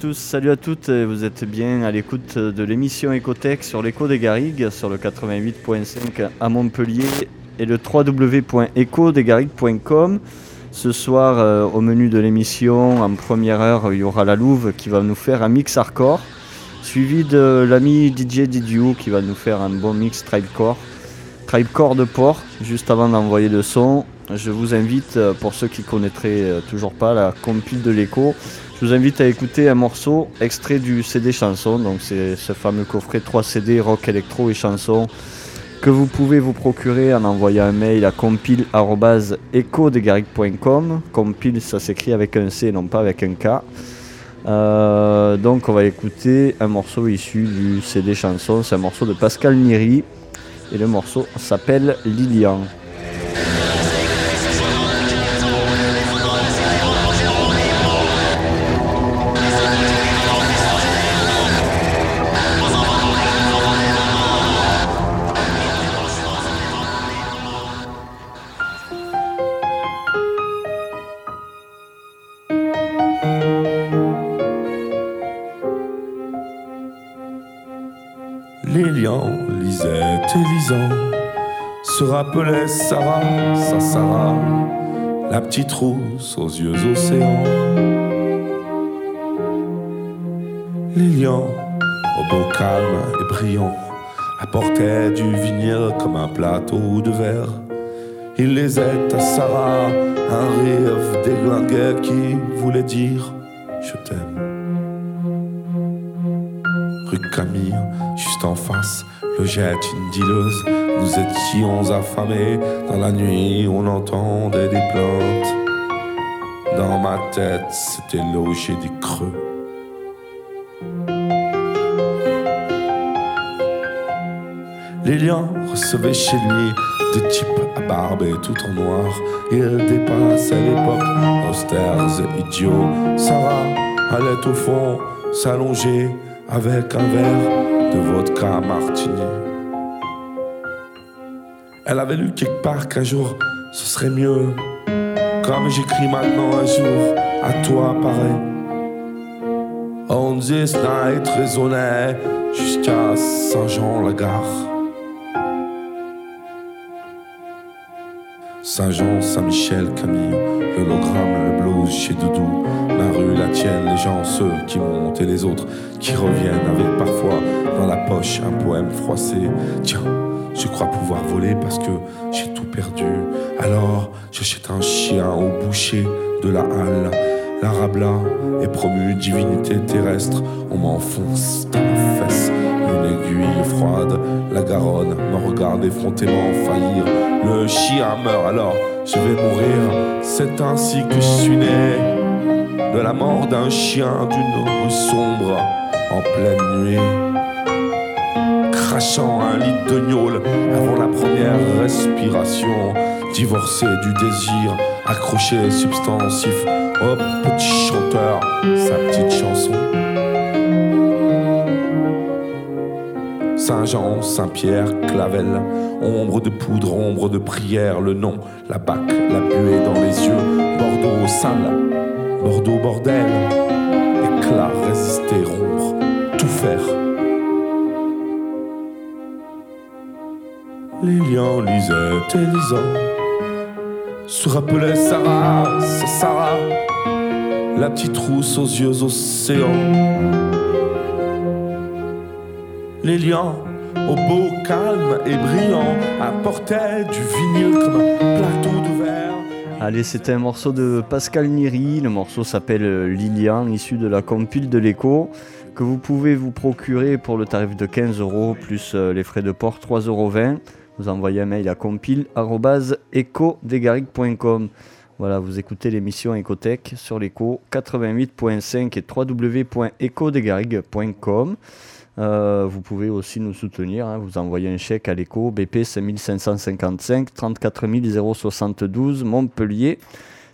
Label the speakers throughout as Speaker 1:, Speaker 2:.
Speaker 1: salut à tous, salut à toutes. Vous êtes bien à l'écoute de l'émission Ecotech sur l'écho des Garrigues, sur le 88.5 à Montpellier et le www.ecodesgarrigues.com. Ce soir, euh, au menu de l'émission, en première heure, il y aura la Louve qui va nous faire un mix hardcore, suivi de l'ami DJ Didiou qui va nous faire un bon mix tribecore, tribecore de port, juste avant d'envoyer le son. Je vous invite, euh, pour ceux qui connaîtraient euh, toujours pas la compile de l'écho, je vous invite à écouter un morceau extrait du CD chanson. Donc c'est ce fameux coffret 3 CD rock, électro et chanson que vous pouvez vous procurer en envoyant un mail à compile.ecodegaric.com. Compile, ça s'écrit avec un C, non pas avec un K. Euh, donc on va écouter un morceau issu du CD chanson. C'est un morceau de Pascal Niri et le morceau s'appelle Lilian.
Speaker 2: Rappelait Sarah, sa Sarah, la petite rousse aux yeux océans. Lilian, au beau calme et brillant, apportait du vinyle comme un plateau de verre. Il les aide à Sarah, un rire déglingué qui voulait dire Je t'aime. Rue Camille, juste en face, jette une dileuse. Nous étions affamés. Dans la nuit, on entendait des plaintes. Dans ma tête, c'était logé des creux. Lilian recevait chez lui des types à barbe et tout en noir. Il dépassait l'époque, austères et idiots. Sarah allait au fond s'allonger avec un verre de vodka martini. Elle avait lu quelque part qu'un jour ce serait mieux. Comme j'écris maintenant un jour, à toi pareil. On this night résonnait jusqu'à Saint-Jean-la-Gare. Saint-Jean, Saint-Michel, Camille, l'hologramme, le blues chez Doudou, la rue, la tienne, les gens, ceux qui montent et les autres qui reviennent avec parfois dans la poche un poème froissé. Tiens, je crois pouvoir voler parce que j'ai tout perdu. Alors j'achète un chien au boucher de la halle. L'arabla est promu divinité terrestre. On m'enfonce dans la fesse une aiguille froide. La Garonne me regarde effrontément faillir. Le chien meurt alors je vais mourir. C'est ainsi que je suis né. De la mort d'un chien d'une rue sombre en pleine nuit crachant un lit de gnôle avant la première respiration. Divorcé du désir, accroché substantif au petit chanteur, sa petite chanson. Saint-Jean, Saint-Pierre, Clavel, ombre de poudre, ombre de prière, le nom, la bac, la buée dans les yeux, Bordeaux sale, Bordeaux bordel, éclat, résister, rompre, tout faire. Lilian, Lisette et Lisa se rappelaient Sarah, Sarah, la petite rousse aux yeux océans. Lilian, au beau calme et brillant, apportait du vinyle comme un plateau de verre.
Speaker 1: Allez, c'était un morceau de Pascal Niri. Le morceau s'appelle Lilian, issu de la compile de l'écho, que vous pouvez vous procurer pour le tarif de 15 euros plus euh, les frais de port 3,20 euros vous envoyez un mail à compile.ecodegaric.com. Voilà, vous écoutez l'émission Ecotech sur l'écho 88.5 et www.ecodegaric.com. Euh, vous pouvez aussi nous soutenir, hein. vous envoyez un chèque à l'écho BP 5555 34 072 Montpellier.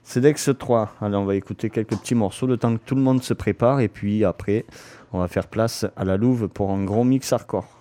Speaker 1: CEDEX 3. Allez, on va écouter quelques petits morceaux le temps que tout le monde se prépare et puis après, on va faire place à la Louve pour un gros mix hardcore.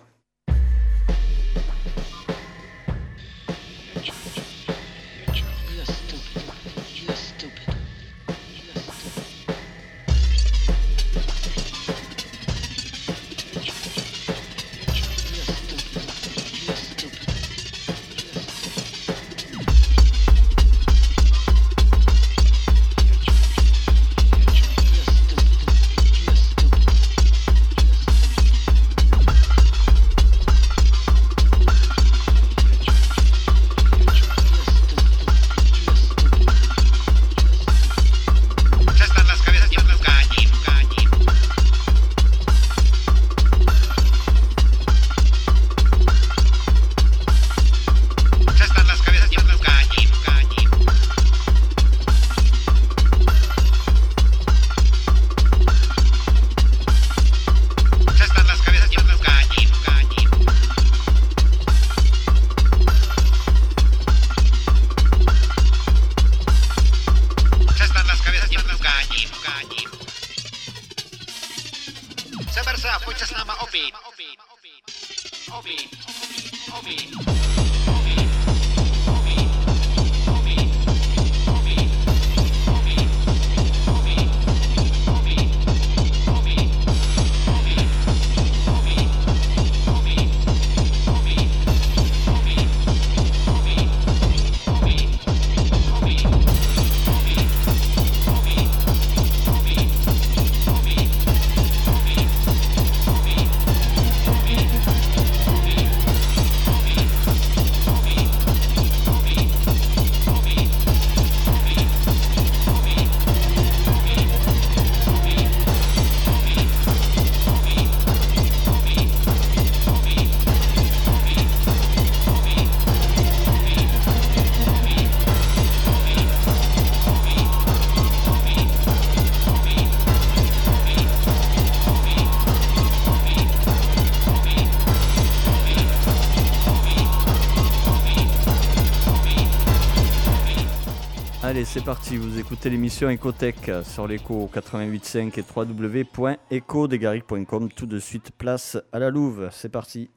Speaker 1: c'est parti, vous écoutez l'émission Ecotech sur l'écho 88.5 et www.ecodegaric.com. Tout de suite, place à la Louve, c'est parti.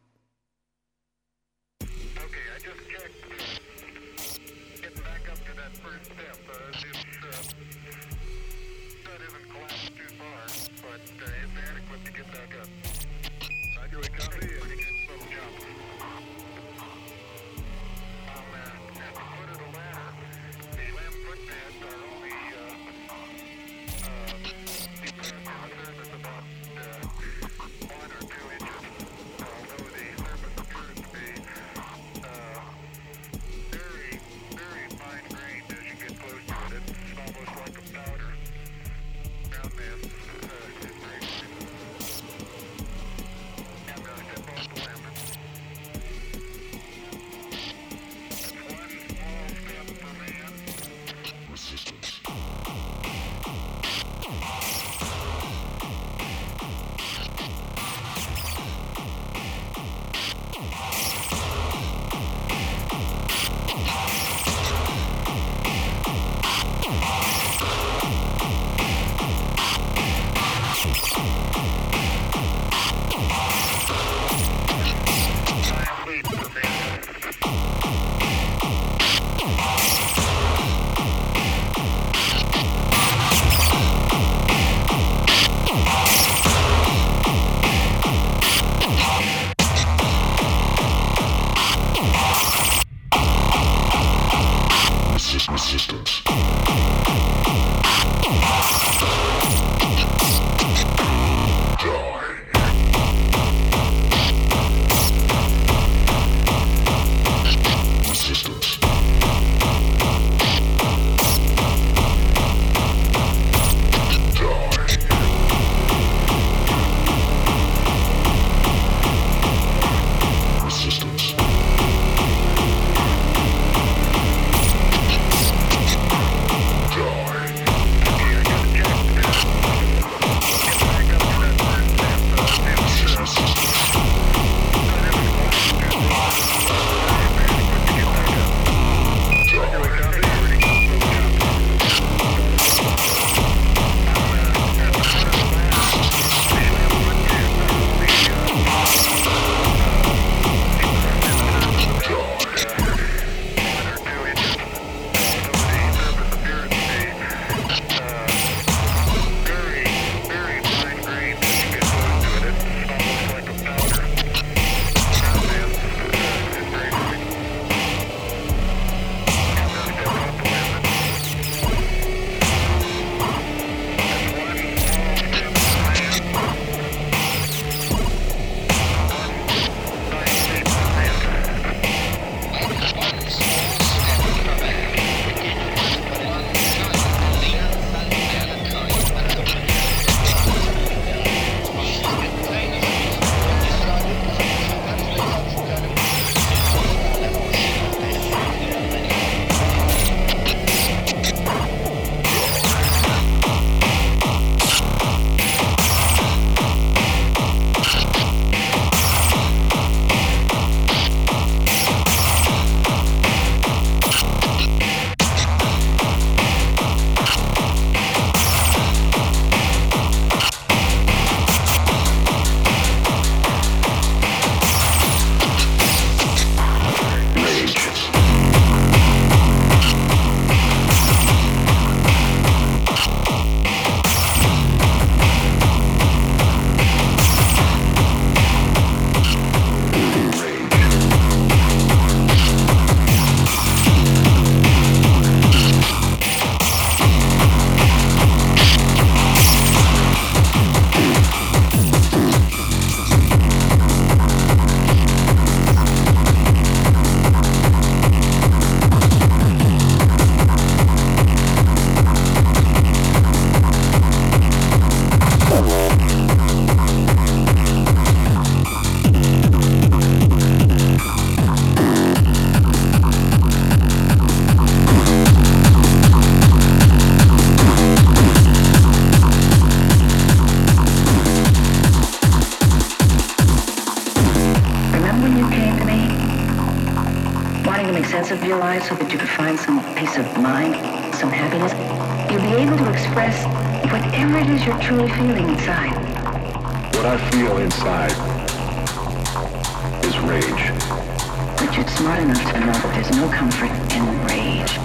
Speaker 3: comfort in rage.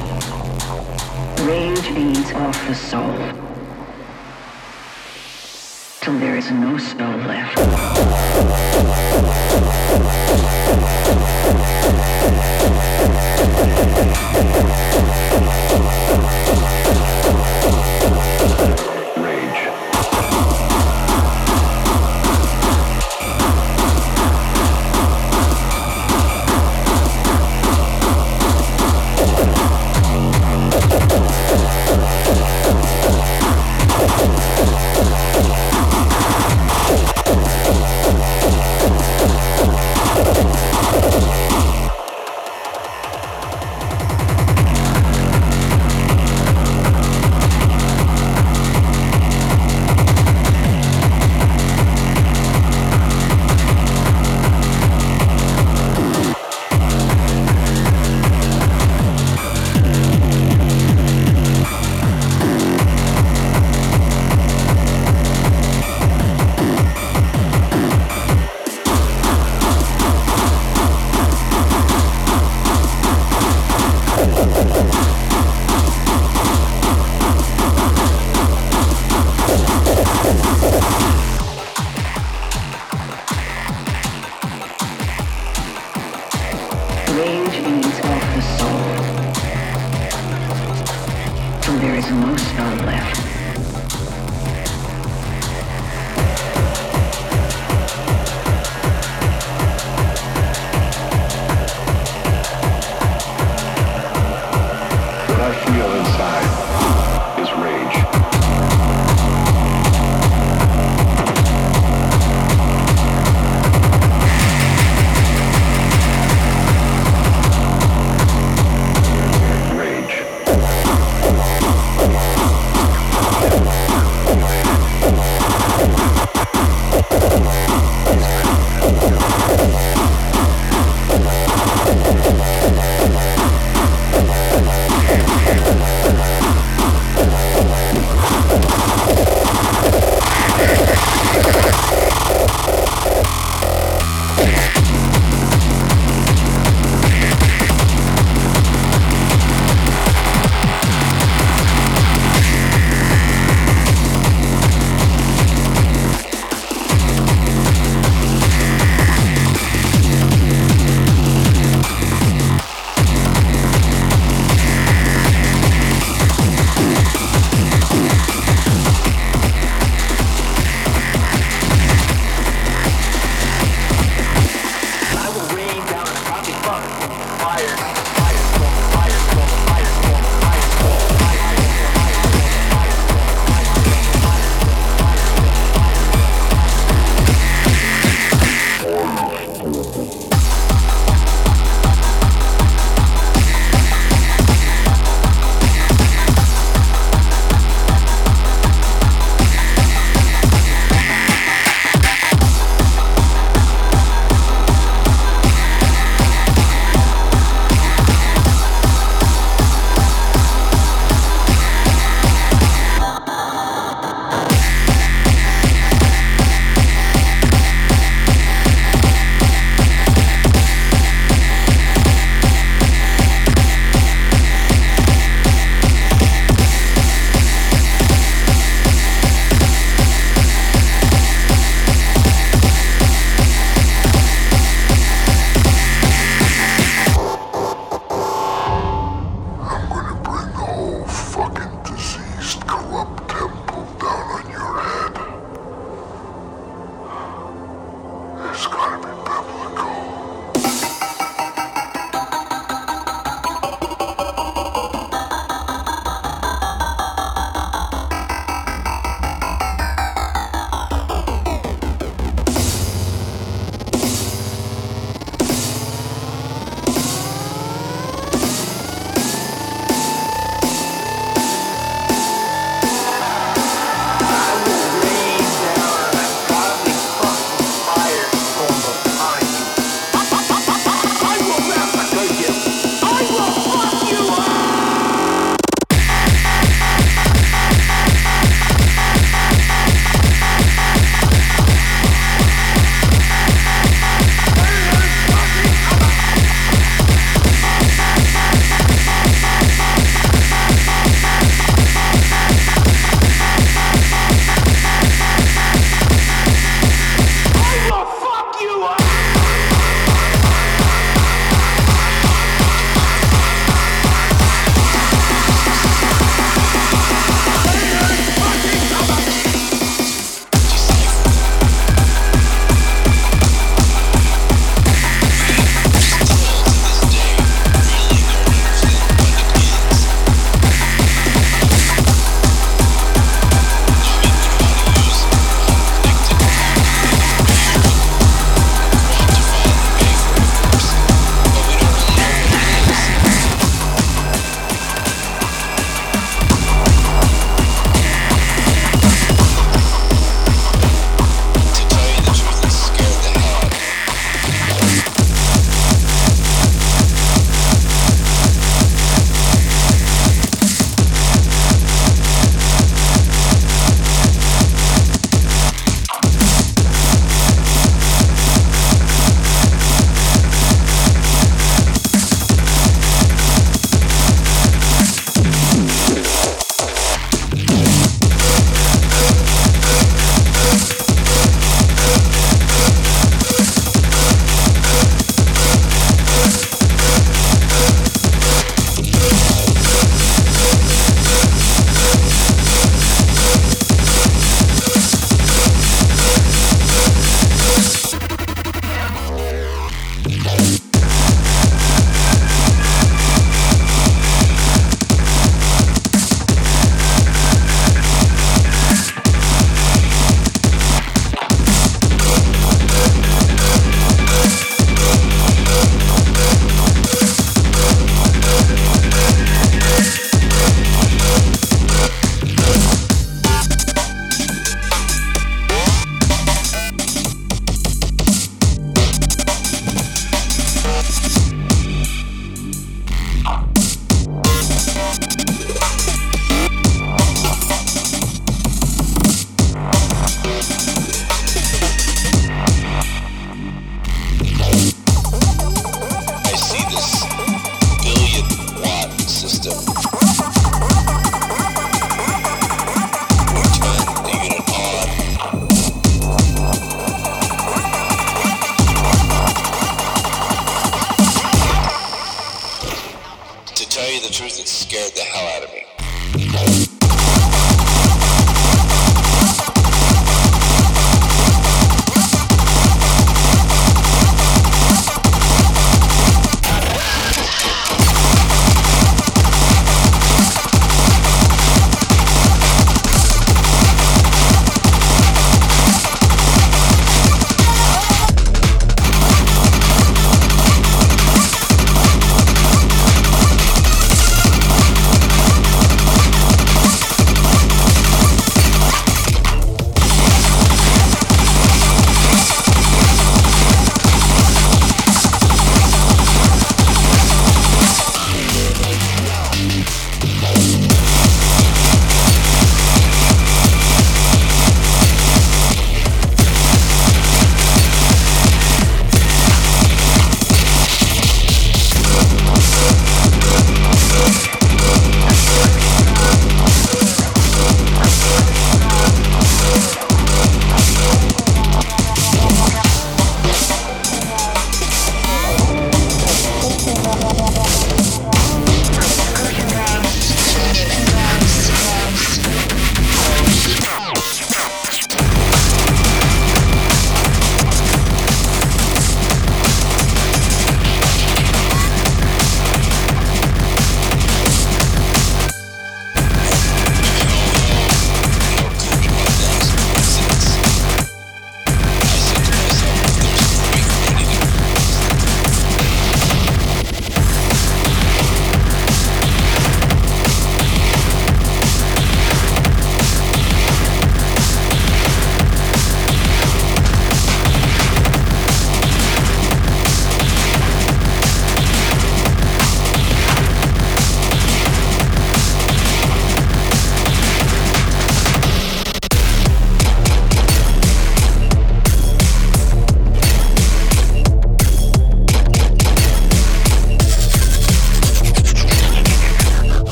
Speaker 3: Rage eats off the soul till there is no soul left.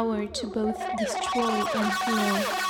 Speaker 4: Power to both destroy and heal.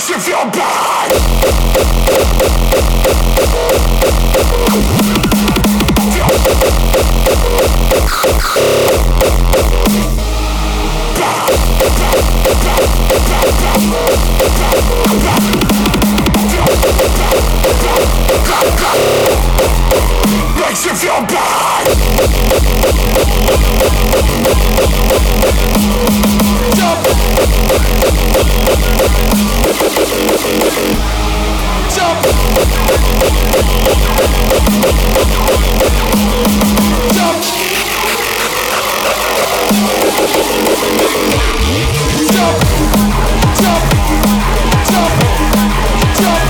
Speaker 5: makes you feel bad. Bad, bad, bad, bad, bad, bad, bad, bad. Makes you feel bad. Jump. Jump. Jump. Jump. Jump. Jump. Jump.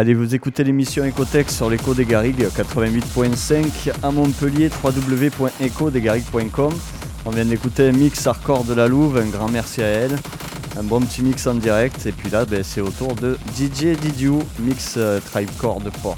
Speaker 1: Allez, vous écoutez l'émission Ecotech sur l'écho des Garrigues 88.5 à Montpellier, www.ecodesgarrigues.com. On vient d'écouter un mix hardcore de la Louve, un grand merci à elle. Un bon petit mix en direct. Et puis là, ben, c'est au tour de DJ Didiou, mix euh, Tribecore de Port.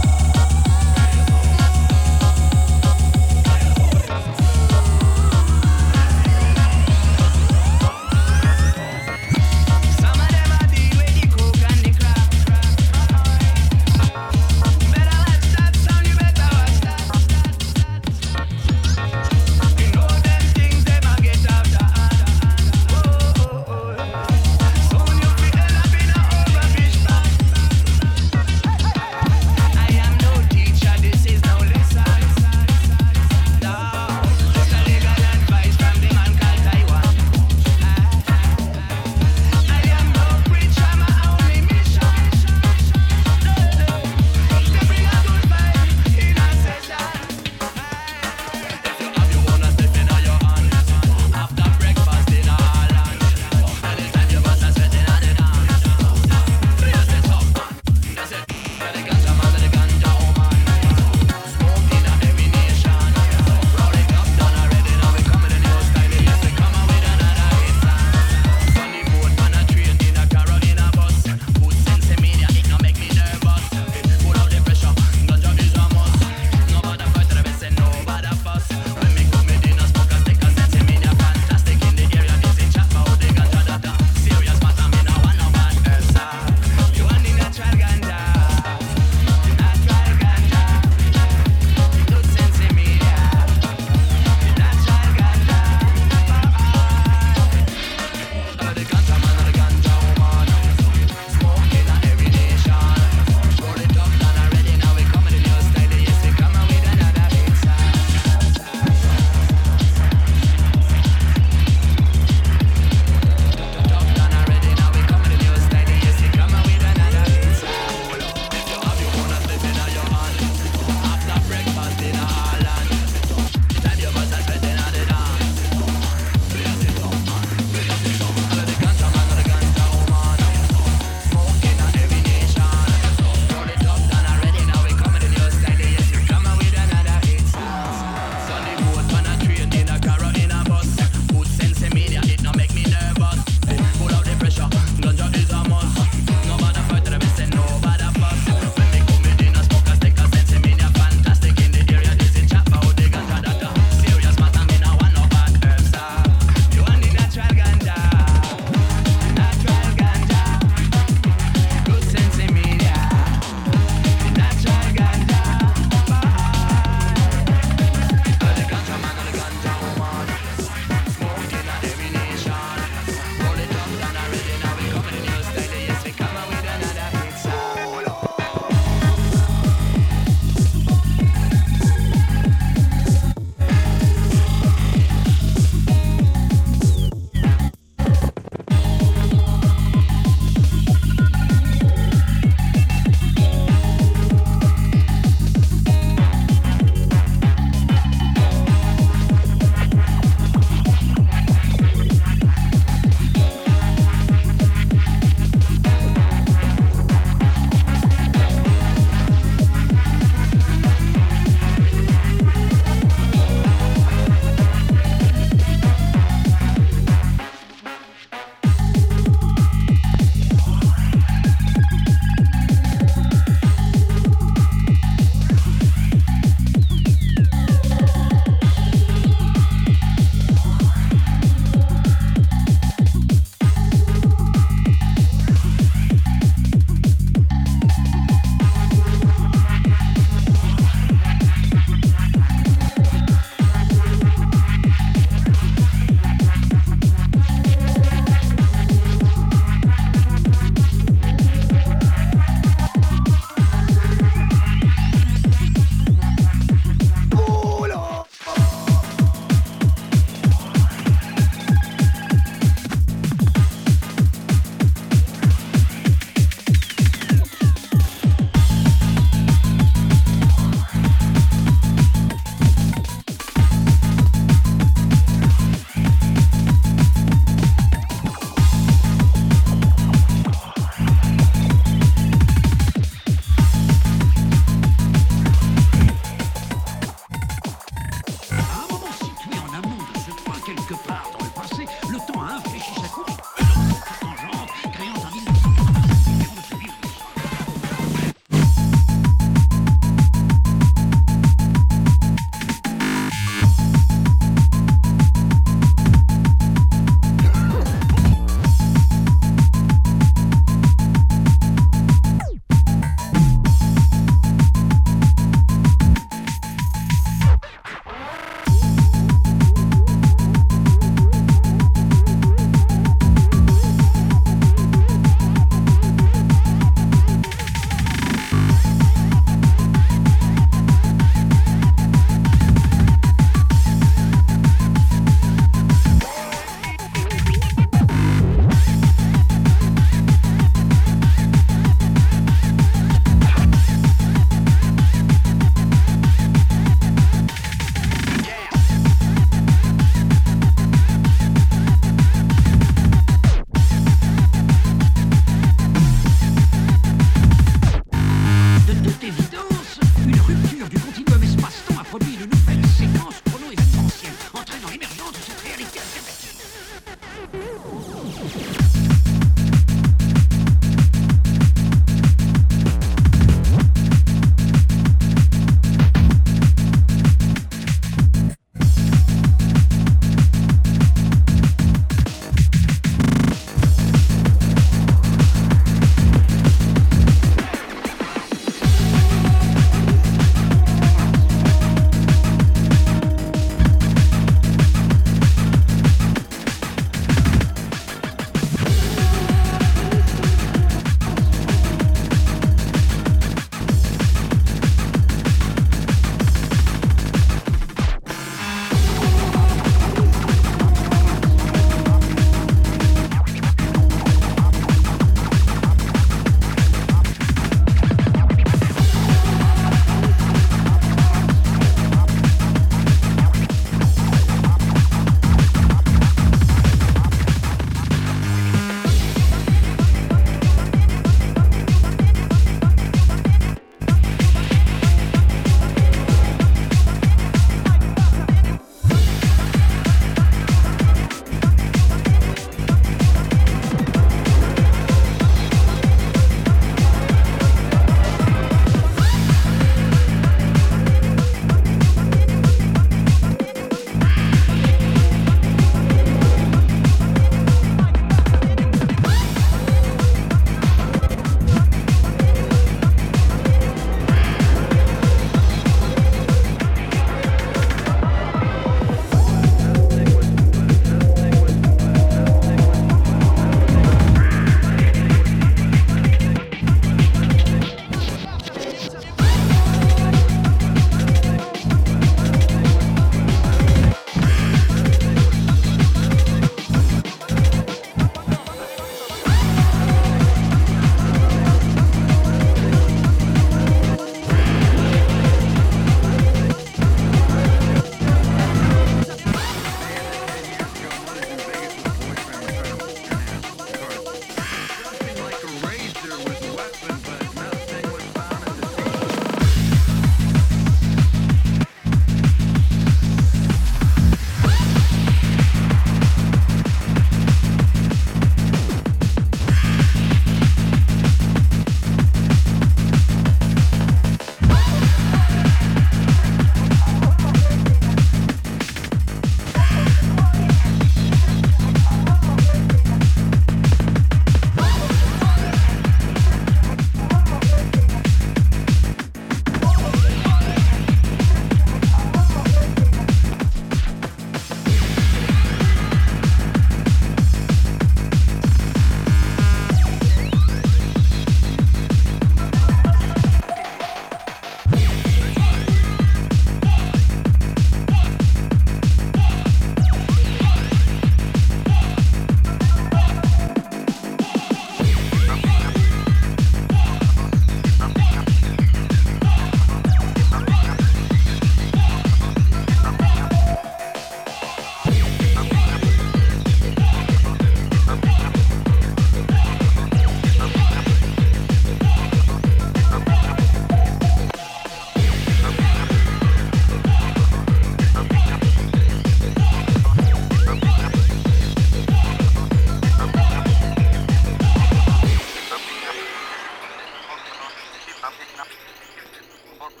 Speaker 6: Thank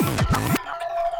Speaker 6: you.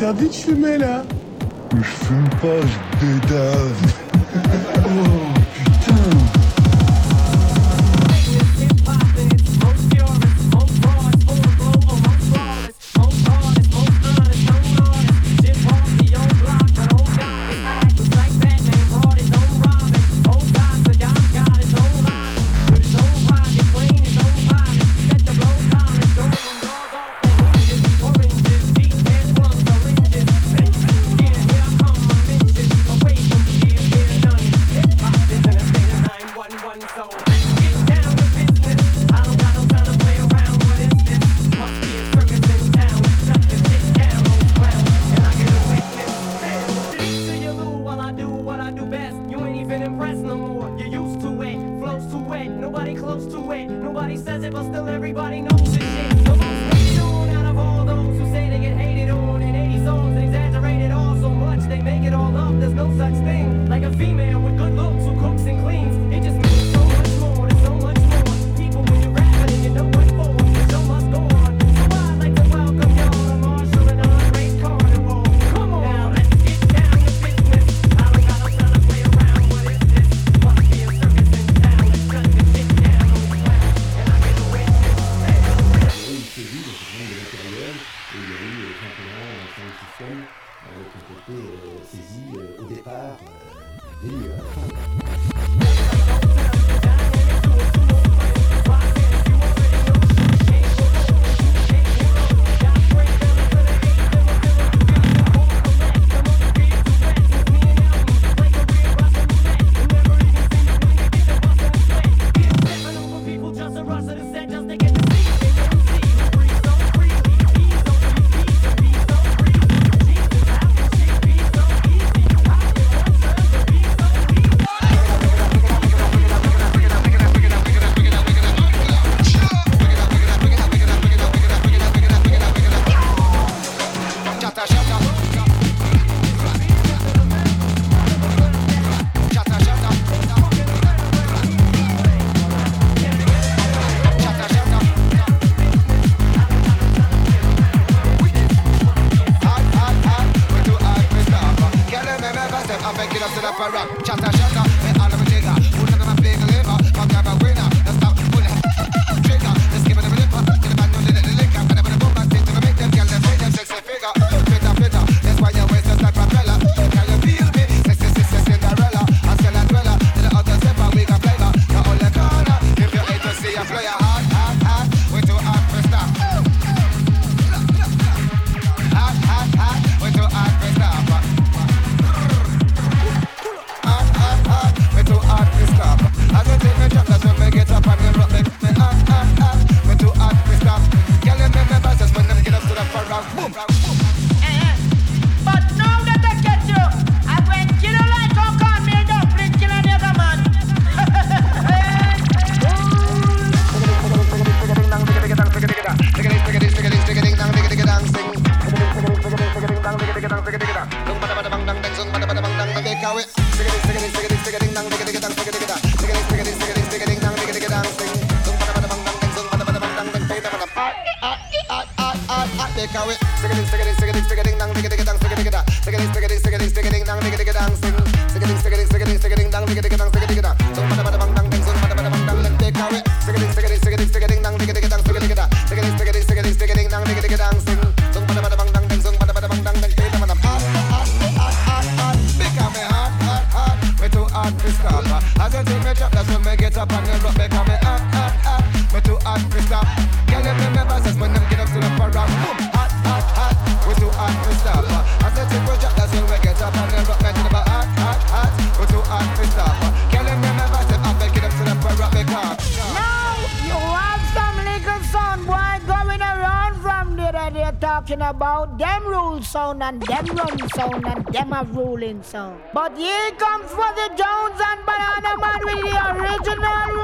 Speaker 6: Interdit de fumer, là Je fume pas, je bédave.
Speaker 7: sound
Speaker 8: and them
Speaker 9: run sound and them a rolling sound. But here comes for the Jones and Banana Man with the original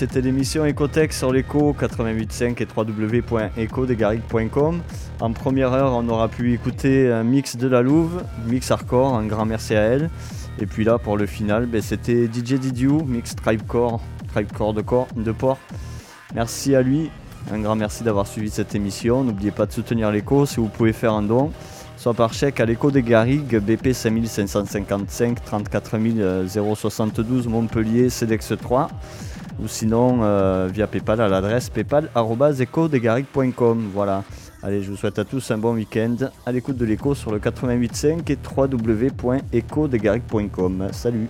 Speaker 1: c'était l'émission Ecotech sur l'écho 88.5 et www.ecodegaric.com. En première heure, on aura pu écouter un mix de la Louve, mix hardcore, un grand merci à elle. Et puis là, pour le final, ben, c'était DJ Didiou, mix Tribecore, Tribecore de, corps, de port. Merci à lui, un grand merci d'avoir suivi cette émission. N'oubliez pas de soutenir l'écho si vous pouvez faire un don soit par chèque à l'écho des Garrigues, BP 5555 34 072 Montpellier, CEDEX 3, ou sinon euh, via PayPal à l'adresse paypal.ecodesgarrigues.com. Voilà. Allez, je vous souhaite à tous un bon week-end à l'écoute de l'écho sur le 88.5 et www.ecodesgarrigues.com. Salut